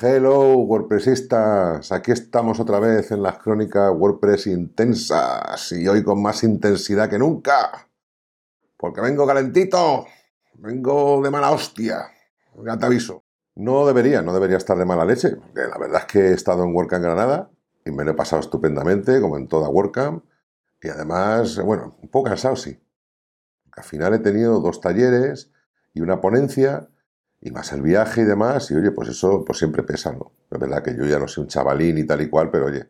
Hello, WordPressistas. Aquí estamos otra vez en las crónicas WordPress intensas y hoy con más intensidad que nunca. Porque vengo calentito. Vengo de mala hostia. Ya te aviso. No debería, no debería estar de mala leche. Porque la verdad es que he estado en WordCamp Granada y me lo he pasado estupendamente, como en toda WordCamp. Y además, bueno, un poco cansado, sí. al final he tenido dos talleres y una ponencia y más el viaje y demás, y oye, pues eso pues siempre pesa, ¿no? Es verdad que yo ya no soy un chavalín y tal y cual, pero oye,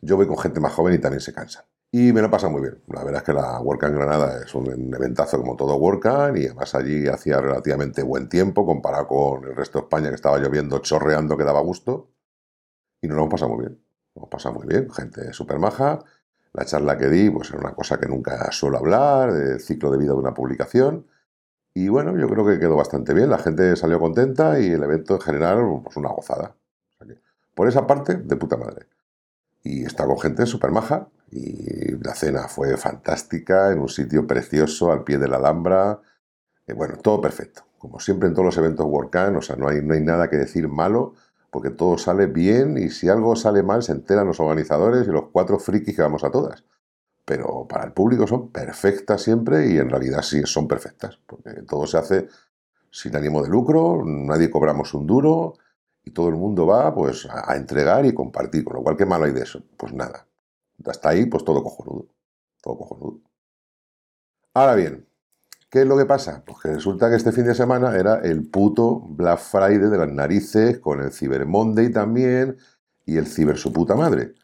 yo voy con gente más joven y también se cansa. Y me lo pasa muy bien. La verdad es que la WordCamp Granada es un eventazo como todo WordCamp y además allí hacía relativamente buen tiempo comparado con el resto de España que estaba lloviendo, chorreando, que daba gusto. Y nos lo hemos muy bien. Nos hemos muy bien. Gente súper maja. La charla que di pues era una cosa que nunca suelo hablar, del ciclo de vida de una publicación. Y bueno, yo creo que quedó bastante bien, la gente salió contenta y el evento en general, pues una gozada. por esa parte, de puta madre. Y está con gente súper maja y la cena fue fantástica, en un sitio precioso, al pie de la Alhambra. Eh, bueno, todo perfecto. Como siempre en todos los eventos WordCamp, o sea, no hay, no hay nada que decir malo, porque todo sale bien y si algo sale mal se enteran los organizadores y los cuatro frikis que vamos a todas pero para el público son perfectas siempre y en realidad sí son perfectas, porque todo se hace sin ánimo de lucro, nadie cobramos un duro y todo el mundo va pues a, entregar y compartir, con lo cual qué malo hay de eso, pues nada. Hasta ahí pues todo cojonudo, todo cojonudo. Ahora bien, ¿qué es lo que pasa? Pues que resulta que este fin de semana era el puto Black Friday de las narices con el Cyber Monday también y el Ciber su puta madre.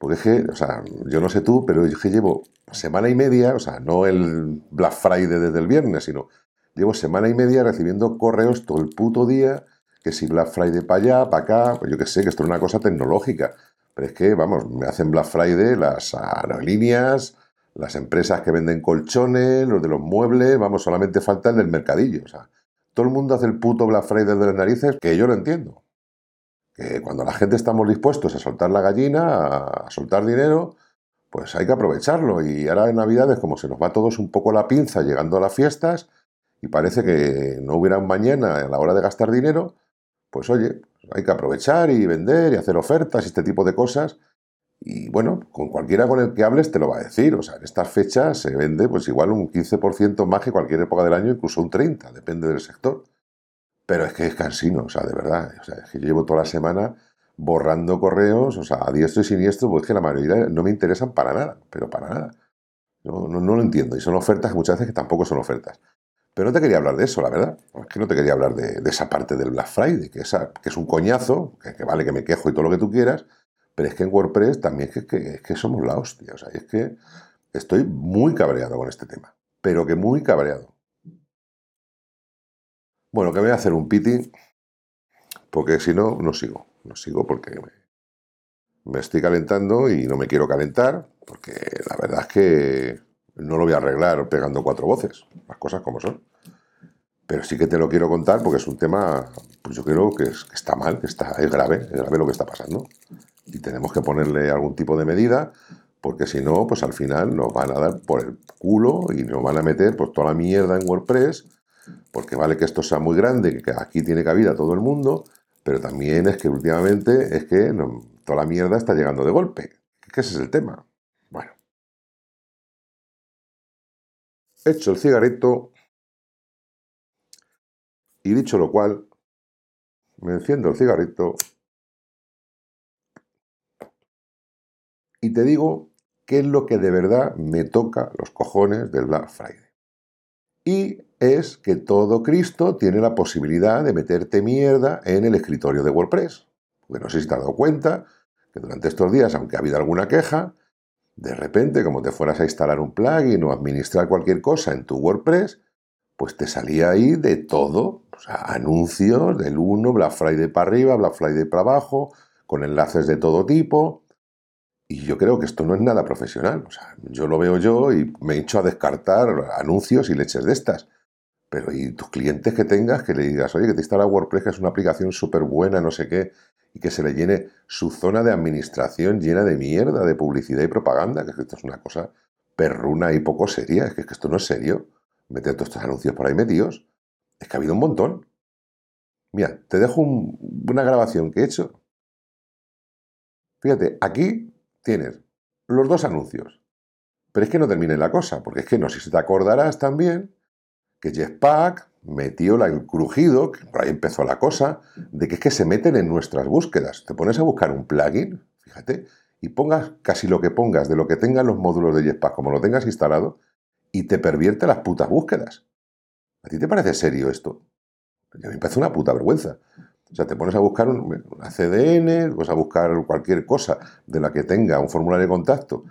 Porque es que, o sea, yo no sé tú, pero yo que llevo semana y media, o sea, no el Black Friday desde el viernes, sino llevo semana y media recibiendo correos todo el puto día, que si Black Friday para allá, para acá, pues yo que sé, que esto es una cosa tecnológica. Pero es que, vamos, me hacen Black Friday las aerolíneas, las empresas que venden colchones, los de los muebles, vamos, solamente falta el del mercadillo. O sea, todo el mundo hace el puto Black Friday de las narices, que yo lo entiendo cuando la gente estamos dispuestos a soltar la gallina, a soltar dinero, pues hay que aprovecharlo. Y ahora en Navidades, como se nos va a todos un poco la pinza llegando a las fiestas, y parece que no hubiera un mañana a la hora de gastar dinero, pues oye, hay que aprovechar y vender y hacer ofertas y este tipo de cosas. Y bueno, con cualquiera con el que hables te lo va a decir. O sea, en estas fechas se vende pues igual un 15% más que cualquier época del año, incluso un 30%, depende del sector. Pero es que es cansino, o sea, de verdad. O sea, es que yo llevo toda la semana borrando correos, o sea, a diestro y siniestro, pues es que la mayoría no me interesan para nada, pero para nada. No, no, lo entiendo. Y son ofertas muchas veces que tampoco son ofertas. Pero no te quería hablar de eso, la verdad. Es que no te quería hablar de, esa parte del Black Friday, que, es un coñazo, que, vale que me quejo y todo lo que tú quieras, pero es que en WordPress también que, es que somos la hostia. O sea, es que estoy muy cabreado con este tema. Pero que muy cabreado. Bueno, que voy a hacer un piti, porque si no, no sigo. No sigo porque me, estoy calentando y no me quiero calentar, porque la verdad es que no lo voy a arreglar pegando cuatro voces, las cosas como son. Pero sí que te lo quiero contar porque es un tema, pues yo creo que, es, que está mal, que está, es grave, es grave lo que está pasando. Y tenemos que ponerle algún tipo de medida, porque si no, pues al final nos van a dar por el culo y nos van a meter pues toda la mierda en WordPress porque vale que esto sea muy grande, que aquí tiene cabida todo el mundo, pero también es que últimamente es que toda la mierda está llegando de golpe. Que ese es el tema. Bueno. Hecho el cigarrito y dicho lo cual, me enciendo el cigarrito y te digo qué es lo que de verdad me toca los cojones del Black Friday. Y es que todo Cristo tiene la posibilidad de meterte mierda en el escritorio de WordPress. Porque no sé si te has dado cuenta que durante estos días, aunque ha habido alguna queja, de repente, como te fueras a instalar un plugin o administrar cualquier cosa en tu WordPress, pues te salía ahí de todo. O sea, anuncios del 1, Black Friday para arriba, Black Friday para abajo, con enlaces de todo tipo. Y yo creo que esto no es nada profesional. O sea, yo lo veo yo y me he hecho a descartar anuncios y leches de estas. Pero y tus clientes que tengas, que le digas, oye, que te instala WordPress, que es una aplicación súper buena, no sé qué, y que se le llene su zona de administración llena de mierda, de publicidad y propaganda, que esto es una cosa perruna y poco seria. Es que, esto no es serio. Meter todos estos anuncios por ahí metidos. Es que ha habido un montón. Mira, te dejo una grabación que he hecho. Fíjate, aquí tienes los dos anuncios. Pero es que no termine la cosa, porque es que no sé si te acordarás también que Jetpack metió el crujido, que por ahí empezó la cosa, de que es que se meten en nuestras búsquedas. Te pones a buscar un plugin, fíjate, y pongas casi lo que pongas de lo que tengan los módulos de Jetpack, como lo tengas instalado, y te pervierte las putas búsquedas. ¿A ti te parece serio esto? A mí me parece una puta vergüenza. O sea, te pones a buscar un, una CDN, vas a buscar cualquier cosa de la que tenga un formulario de contacto,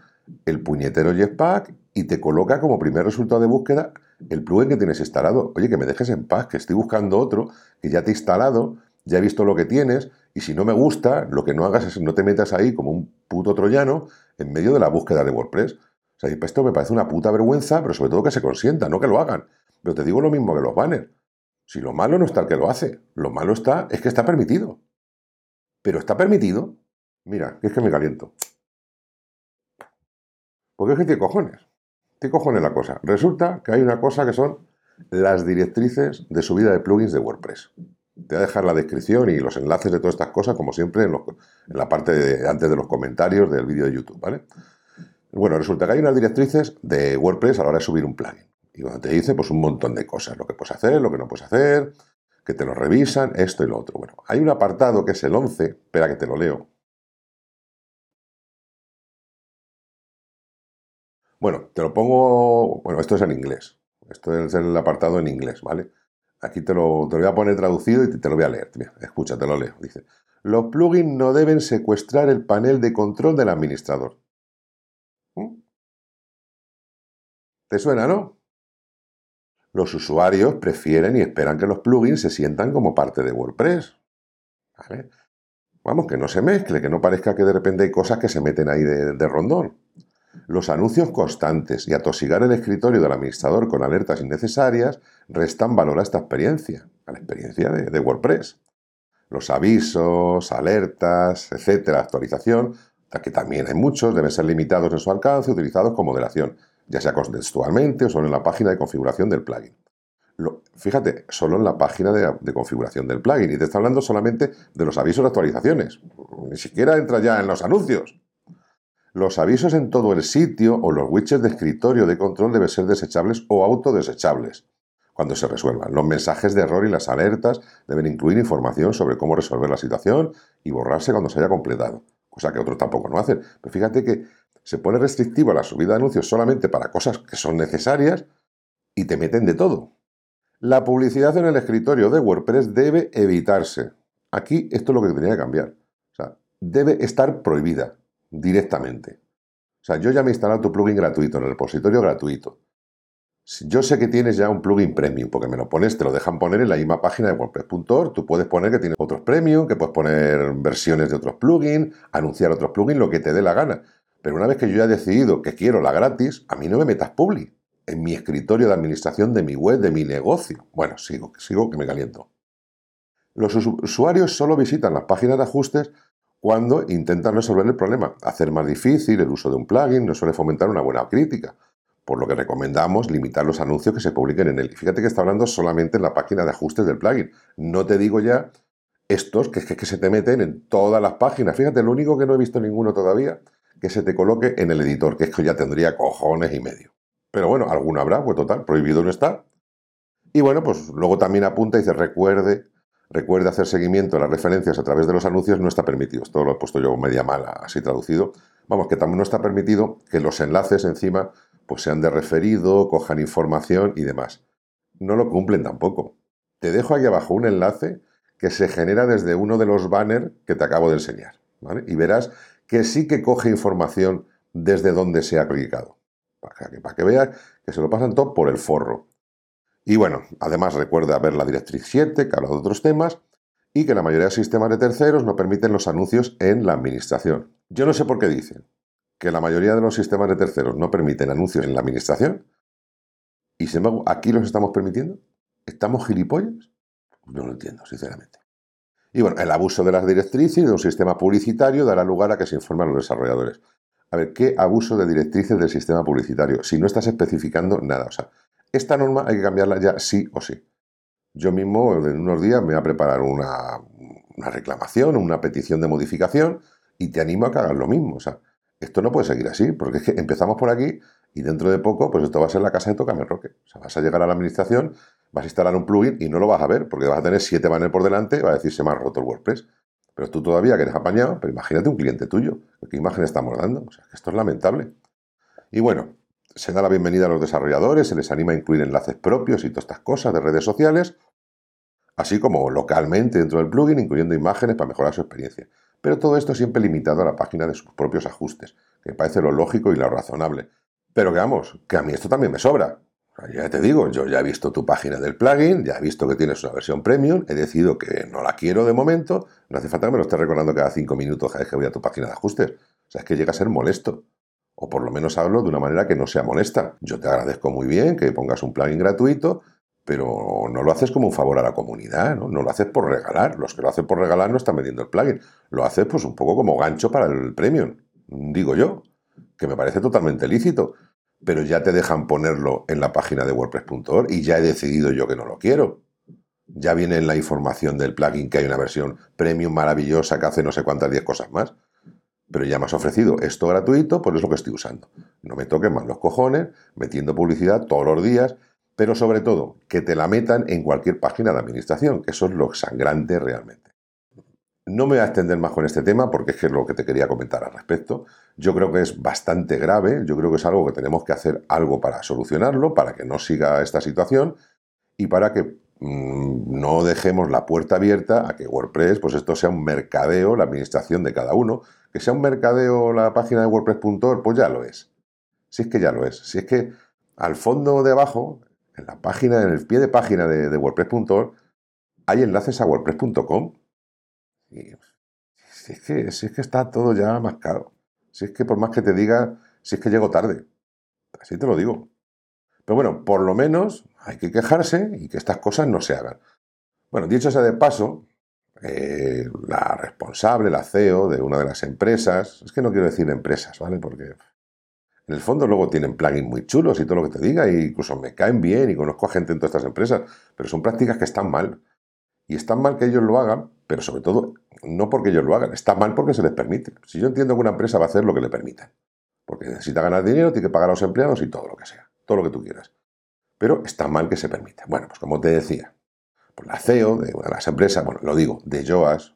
el puñetero Jetpack, y te coloca como primer resultado de búsqueda el plugin que tienes instalado. Oye, que me dejes en paz, que estoy buscando otro, que ya te he instalado, ya he visto lo que tienes, y si no me gusta, lo que no hagas es no te metas ahí como un puto troyano en medio de la búsqueda de WordPress. O sea, esto me parece una puta vergüenza, pero sobre todo que se consienta, no que lo hagan. Pero te digo lo mismo que los banners. Si lo malo no está el que lo hace, lo malo está es que está permitido. Pero está permitido. Mira, es que me caliento. Porque es que tiene cojones. ¿Qué cojones la cosa? Resulta que hay una cosa que son las directrices de subida de plugins de WordPress. Te voy a dejar la descripción y los enlaces de todas estas cosas, como siempre, en, la parte de, antes de los comentarios del vídeo de YouTube, ¿vale? Bueno, resulta que hay unas directrices de WordPress a la hora de subir un plugin. Y donde te dice pues un montón de cosas, lo que puedes hacer, lo que no puedes hacer, que te lo revisan, esto y lo otro. Bueno, hay un apartado que es el 11, espera que te lo leo. Bueno, te lo pongo, bueno, esto es en inglés. Esto es el apartado en inglés, ¿vale? Aquí te lo, te voy a poner traducido y te, lo voy a leer. Mira, escucha, te lo leo. Dice, los plugins no deben secuestrar el panel de control del administrador. ¿Mm? ¿Te suena, no? Los usuarios prefieren y esperan que los plugins se sientan como parte de WordPress. Vamos, que no se mezcle, que no parezca que de repente hay cosas que se meten ahí de, rondón. Los anuncios constantes y atosigar el escritorio del administrador con alertas innecesarias restan valor a esta experiencia, a la experiencia de, de WordPress. Los avisos, alertas, etcétera, actualización, que también hay muchos, deben ser limitados en su alcance, utilizados con moderación ya sea contextualmente o solo en la página de configuración del plugin. fíjate, solo en la página de, configuración del plugin. Y te está hablando solamente de los avisos de actualizaciones. Ni siquiera entra ya en los anuncios. Los avisos en todo el sitio o los widgets de escritorio de control deben ser desechables o autodesechables cuando se resuelvan. Los mensajes de error y las alertas deben incluir información sobre cómo resolver la situación y borrarse cuando se haya completado, cosa que otros tampoco no hacen. Pero fíjate que se pone restrictivo a la subida de anuncios solamente para cosas que son necesarias y te meten de todo. La publicidad en el escritorio de WordPress debe evitarse. Aquí esto es lo que tenía que cambiar. O sea, debe estar prohibida directamente. O sea, yo ya me he instalado tu plugin gratuito en el repositorio gratuito. Yo sé que tienes ya un plugin premium, porque me lo pones, te lo dejan poner en la misma página de WordPress.org. Tú puedes poner que tienes otros premium, que puedes poner versiones de otros plugins, anunciar otros plugins, lo que te dé la gana. Pero una vez que yo ya he decidido que quiero la gratis, a mí no me metas publi en mi escritorio de administración de mi web, de mi negocio. Bueno, sigo, sigo que me caliento. Los usuarios solo visitan las páginas de ajustes cuando intentan resolver el problema. Hacer más difícil el uso de un plugin no suele fomentar una buena crítica, por lo que recomendamos limitar los anuncios que se publiquen en él. fíjate que está hablando solamente en la página de ajustes del plugin. No te digo ya estos que, que, que se te meten en todas las páginas. Fíjate, lo único que no he visto ninguno todavía que se te coloque en el editor, que es que ya tendría cojones y medio. Pero bueno, alguno habrá, pues total, prohibido no está. Y bueno, pues luego también apunta y dice, recuerde, recuerde hacer seguimiento de las referencias a través de los anuncios, no está permitido. Esto lo he puesto yo media mala, así traducido. Vamos, que también no está permitido que los enlaces encima pues sean de referido, cojan información y demás. No lo cumplen tampoco. Te dejo aquí abajo un enlace que se genera desde uno de los banners que te acabo de enseñar. Y verás que sí que coge información desde donde se ha clicado. Para que, para que veas que se lo pasan todo por el forro. Y bueno, además recuerda ver la directriz 7, que habla de otros temas, y que la mayoría de sistemas de terceros no permiten los anuncios en la administración. Yo no sé por qué dicen que la mayoría de los sistemas de terceros no permiten anuncios en la administración, y sin embargo aquí los estamos permitiendo. ¿Estamos gilipollas? No lo entiendo, sinceramente. Y bueno, el abuso de las directrices de un sistema publicitario dará lugar a que se informen los desarrolladores. A ver, ¿qué abuso de directrices del sistema publicitario? Si no estás especificando nada. O sea, esta norma hay que cambiarla ya sí o sí. yo mismo en unos días me voy a preparar una, una reclamación, una petición de modificación y te animo a que hagas lo mismo. O sea, esto no puede seguir así, porque es que empezamos por aquí y dentro de poco, pues esto va a ser la casa de Tocame Roque. O sea, vas a llegar a la administración, vas a instalar un plugin y no lo vas a ver, porque vas a tener siete banners por delante y va a decir se me ha roto el WordPress. Pero tú todavía que eres apañado, pero imagínate un cliente tuyo. ¿Qué imagen estamos dando? O sea, esto es lamentable. Y bueno, se da la bienvenida a los desarrolladores, se les anima a incluir enlaces propios y todas estas cosas de redes sociales, así como localmente dentro del plugin, incluyendo imágenes para mejorar su experiencia. Pero todo esto siempre limitado a la página de sus propios ajustes, que parece lo lógico y lo razonable. Pero que vamos, que a mí esto también me sobra. ya te digo, yo ya he visto tu página del plugin, ya he visto que tienes una versión premium, he decidido que no la quiero de momento, no hace falta que me lo estés recordando cada cinco minutos cada vez que voy a tu página de ajustes. O sea, es que llega a ser molesto. O por lo menos hablo de una manera que no sea molesta. Yo te agradezco muy bien que pongas un plugin gratuito, pero no lo haces como un favor a la comunidad, ¿no? No lo haces por regalar. Los que lo hacen por regalar no están vendiendo el plugin. Lo haces pues un poco como gancho para el premium, digo yo, que me parece totalmente lícito. Pero ya te dejan ponerlo en la página de WordPress.org y ya he decidido yo que no lo quiero. Ya viene en la información del plugin que hay una versión premium maravillosa que hace no sé cuántas 10 cosas más. Pero ya me has ofrecido esto gratuito, pues es lo que estoy usando. No me toques más los cojones metiendo publicidad todos los días pero sobre todo, que te la metan en cualquier página de administración, que eso es lo sangrante realmente. No me voy a extender más con este tema porque es que es lo que te quería comentar al respecto. Yo creo que es bastante grave, yo creo que es algo que tenemos que hacer algo para solucionarlo, para que no siga esta situación y para que mm, no dejemos la puerta abierta a que WordPress, pues esto sea un mercadeo, la administración de cada uno. Que sea un mercadeo la página de WordPress.org, pues ya lo es. Si es que ya lo es. Si es que al fondo de abajo en la página, en el pie de página de, WordPress.org, hay enlaces a WordPress.com. Si es, que, si es que está todo ya marcado. Si es que por más que te diga, si es que llego tarde. Así te lo digo. Pero bueno, por lo menos hay que quejarse y que estas cosas no se hagan. Bueno, dicho sea de paso, eh, la responsable, la CEO de una de las empresas, es que no quiero decir empresas, ¿vale? Porque en el fondo luego tienen plugins muy chulos y todo lo que te diga, e incluso me caen bien y conozco a gente en todas estas empresas, pero son prácticas que están mal. Y están mal que ellos lo hagan, pero sobre todo no porque ellos lo hagan, está mal porque se les permite. Si yo entiendo que una empresa va a hacer lo que le permitan, porque necesita ganar dinero, tiene que pagar a los empleados y todo lo que sea, todo lo que tú quieras. Pero está mal que se permita. Bueno, pues como te decía, pues la CEO de las empresas, bueno, lo digo, de Joas,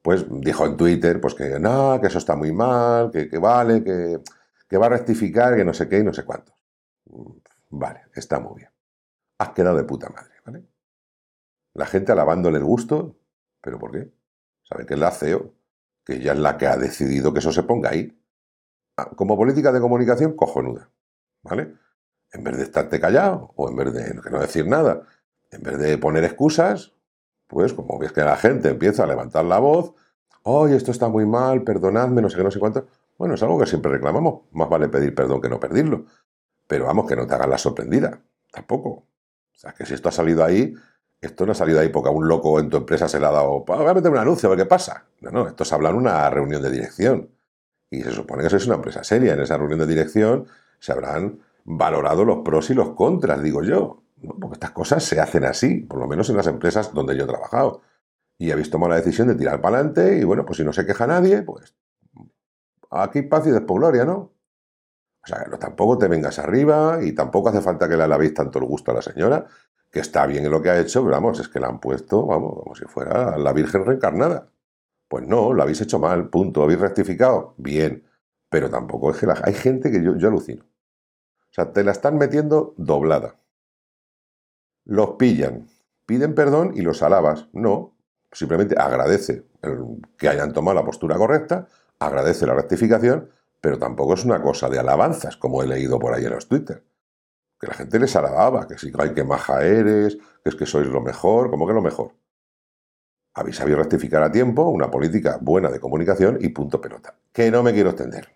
pues dijo en Twitter pues que no, que eso está muy mal, que, vale, que va a rectificar, que no sé qué y no sé cuánto. Vale, está muy bien. Has quedado de puta madre, ¿vale? La gente alabándole el gusto, ¿pero por qué? ¿Sabe que es la CEO? Que ella es la que ha decidido que eso se ponga ahí. Ah, como política de comunicación, cojonuda, ¿vale? En vez de estarte callado, o en vez de no decir nada, en vez de poner excusas, pues como ves que la gente empieza a levantar la voz, oye, esto está muy mal, perdonadme, no sé qué, no sé cuánto, bueno, es algo que siempre reclamamos. Más vale pedir perdón que no pedirlo. Pero vamos, que no te hagas la sorprendida. Tampoco. O sea, que si esto ha salido ahí, esto no ha salido ahí porque a un loco en tu empresa se le ha dado, voy a meter un anuncio, a ver qué pasa. No, no, esto se habla en una reunión de dirección. Y se supone que sois una empresa seria. En esa reunión de dirección se habrán valorado los pros y los contras, digo yo. Porque estas cosas se hacen así, por lo menos en las empresas donde yo he trabajado. Y habéis tomado la decisión de tirar para adelante y bueno, pues si no se queja nadie, pues aquí paz y después gloria, ¿no? O sea, no, tampoco te vengas arriba y tampoco hace falta que le alabéis tanto el gusto a la señora, que está bien en lo que ha hecho, pero vamos, es que la han puesto, vamos, como si fuera la Virgen reencarnada. Pues no, lo habéis hecho mal, punto, habéis rectificado, bien, pero tampoco es que la... hay gente que yo, yo alucino. O sea, te la están metiendo doblada. Los pillan, piden perdón y los alabas. No, simplemente agradece que hayan tomado la postura correcta, agradece la rectificación, pero tampoco es una cosa de alabanzas, como he leído por ahí en los Twitter. Que la gente les alababa, que si hay que maja eres, que es que sois lo mejor, ¿cómo que lo mejor? Habéis sabido rectificar a tiempo una política buena de comunicación y punto pelota. Que no me quiero extender.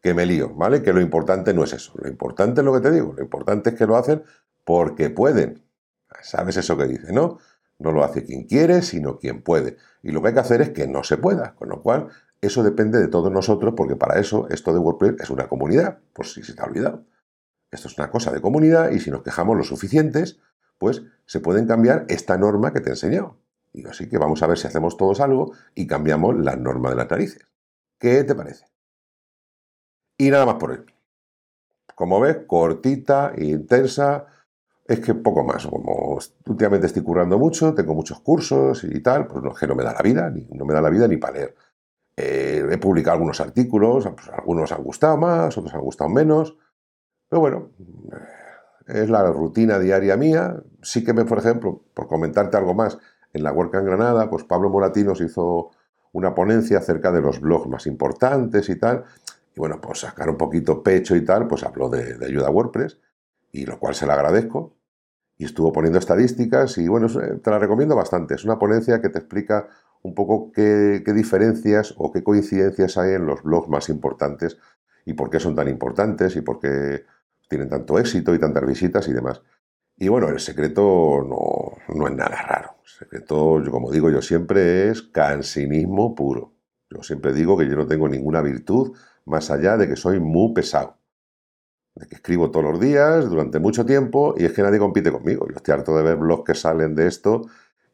Que me lío, ¿vale? Que lo importante no es eso. Lo importante es lo que te digo. Lo importante es que lo hacen porque pueden. ¿Sabes eso que dice, no? No lo hace quien quiere, sino quien puede. Y lo que hay que hacer es que no se pueda. Con lo cual, eso depende de todos nosotros, porque para eso esto de WordPress es una comunidad, por si se te ha olvidado. Esto es una cosa de comunidad y si nos quejamos lo suficientes, pues se pueden cambiar esta norma que te he enseñado. Y así que vamos a ver si hacemos todos algo y cambiamos la norma de las narices. ¿Qué te parece? Y nada más por hoy. Como ves, cortita, intensa, es que poco más. Como últimamente estoy currando mucho, tengo muchos cursos y tal, pues no es que no me da la vida, ni, no me da la vida ni para leer. Eh, he publicado algunos artículos, pues algunos han gustado más, otros han gustado menos, pero bueno, eh, es la rutina diaria mía. Sí que me, por ejemplo, por comentarte algo más, en la en Granada, pues Pablo Moratinos hizo una ponencia acerca de los blogs más importantes y tal. Y bueno, pues sacar un poquito pecho y tal, pues habló de, de ayuda a WordPress, y lo cual se le agradezco. Y estuvo poniendo estadísticas y bueno, te la recomiendo bastante. Es una ponencia que te explica un poco qué, qué diferencias o qué coincidencias hay en los blogs más importantes y por qué son tan importantes y por qué tienen tanto éxito y tantas visitas y demás. Y bueno, el secreto no, no es nada raro. El secreto, yo, como digo yo siempre, es cansinismo puro. Yo siempre digo que yo no tengo ninguna virtud más allá de que soy muy pesado. De que escribo todos los días, durante mucho tiempo, y es que nadie compite conmigo. Yo estoy harto de ver blogs que salen de esto,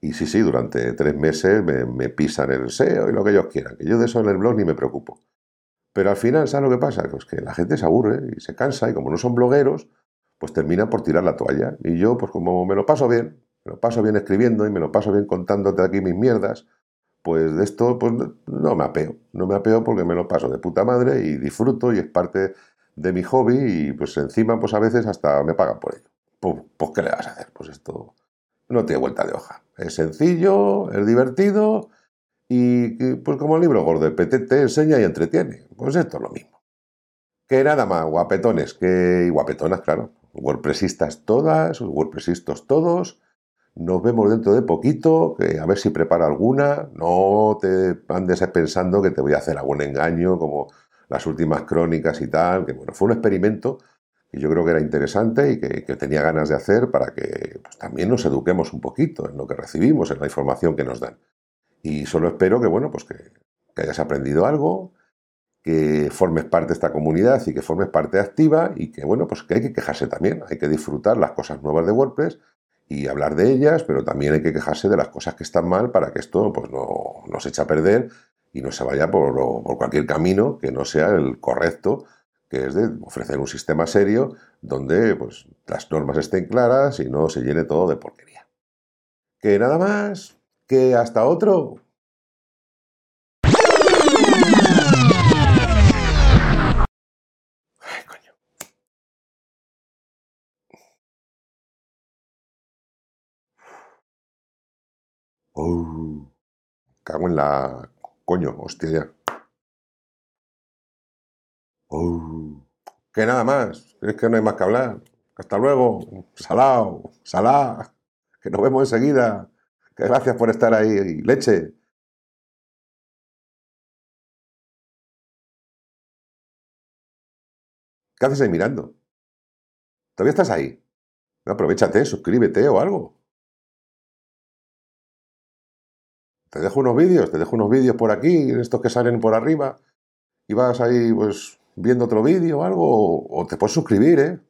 y sí, sí, durante tres meses me, pisan el SEO y lo que ellos quieran. Que yo de eso en el blog ni me preocupo. Pero al final, ¿sabes lo que pasa? Pues que la gente se aburre y se cansa, y como no son blogueros, pues termina por tirar la toalla. Y yo, pues como me lo paso bien, me lo paso bien escribiendo y me lo paso bien contándote aquí mis mierdas, pues de esto pues no me apeo. No me apeo porque me lo paso de puta madre y disfruto y es parte de mi hobby y pues encima pues a veces hasta me pagan por ello. Pues, pues ¿qué le vas a hacer? Pues esto no tiene vuelta de hoja. Es sencillo, es divertido y pues como el libro gordo, el PT te enseña y entretiene. Pues esto es lo mismo. Que nada más, guapetones, que y guapetonas, claro. WordPressistas todas, WordPressistas todos. Nos vemos dentro de poquito, que a ver si preparo alguna. No te andes pensando que te voy a hacer algún engaño como las últimas crónicas y tal. Que bueno, fue un experimento que yo creo que era interesante y que, tenía ganas de hacer para que pues, también nos eduquemos un poquito en lo que recibimos, en la información que nos dan. Y solo espero que, bueno, pues que, hayas aprendido algo, que formes parte de esta comunidad y que formes parte activa y que, bueno, pues que hay que quejarse también, hay que disfrutar las cosas nuevas de WordPress y hablar de ellas, pero también hay que quejarse de las cosas que están mal para que esto pues, no, no se eche a perder y no se vaya por, por cualquier camino que no sea el correcto, que es de ofrecer un sistema serio donde pues, las normas estén claras y no se llene todo de porquería. Que nada más, que hasta otro. Oh, cago en la... Coño, hostia ya. Oh, que nada más. Es que no hay más que hablar. Hasta luego. Salao, salá. Que nos vemos enseguida. Que gracias por estar ahí. Leche. ¿Qué haces ahí mirando? ¿Todavía estás ahí? Aprovechate, suscríbete o algo. Te dejo unos vídeos, te dejo unos vídeos por aquí, estos que salen por arriba, y vas ahí pues viendo otro vídeo o algo, o te puedes suscribir, ¿eh?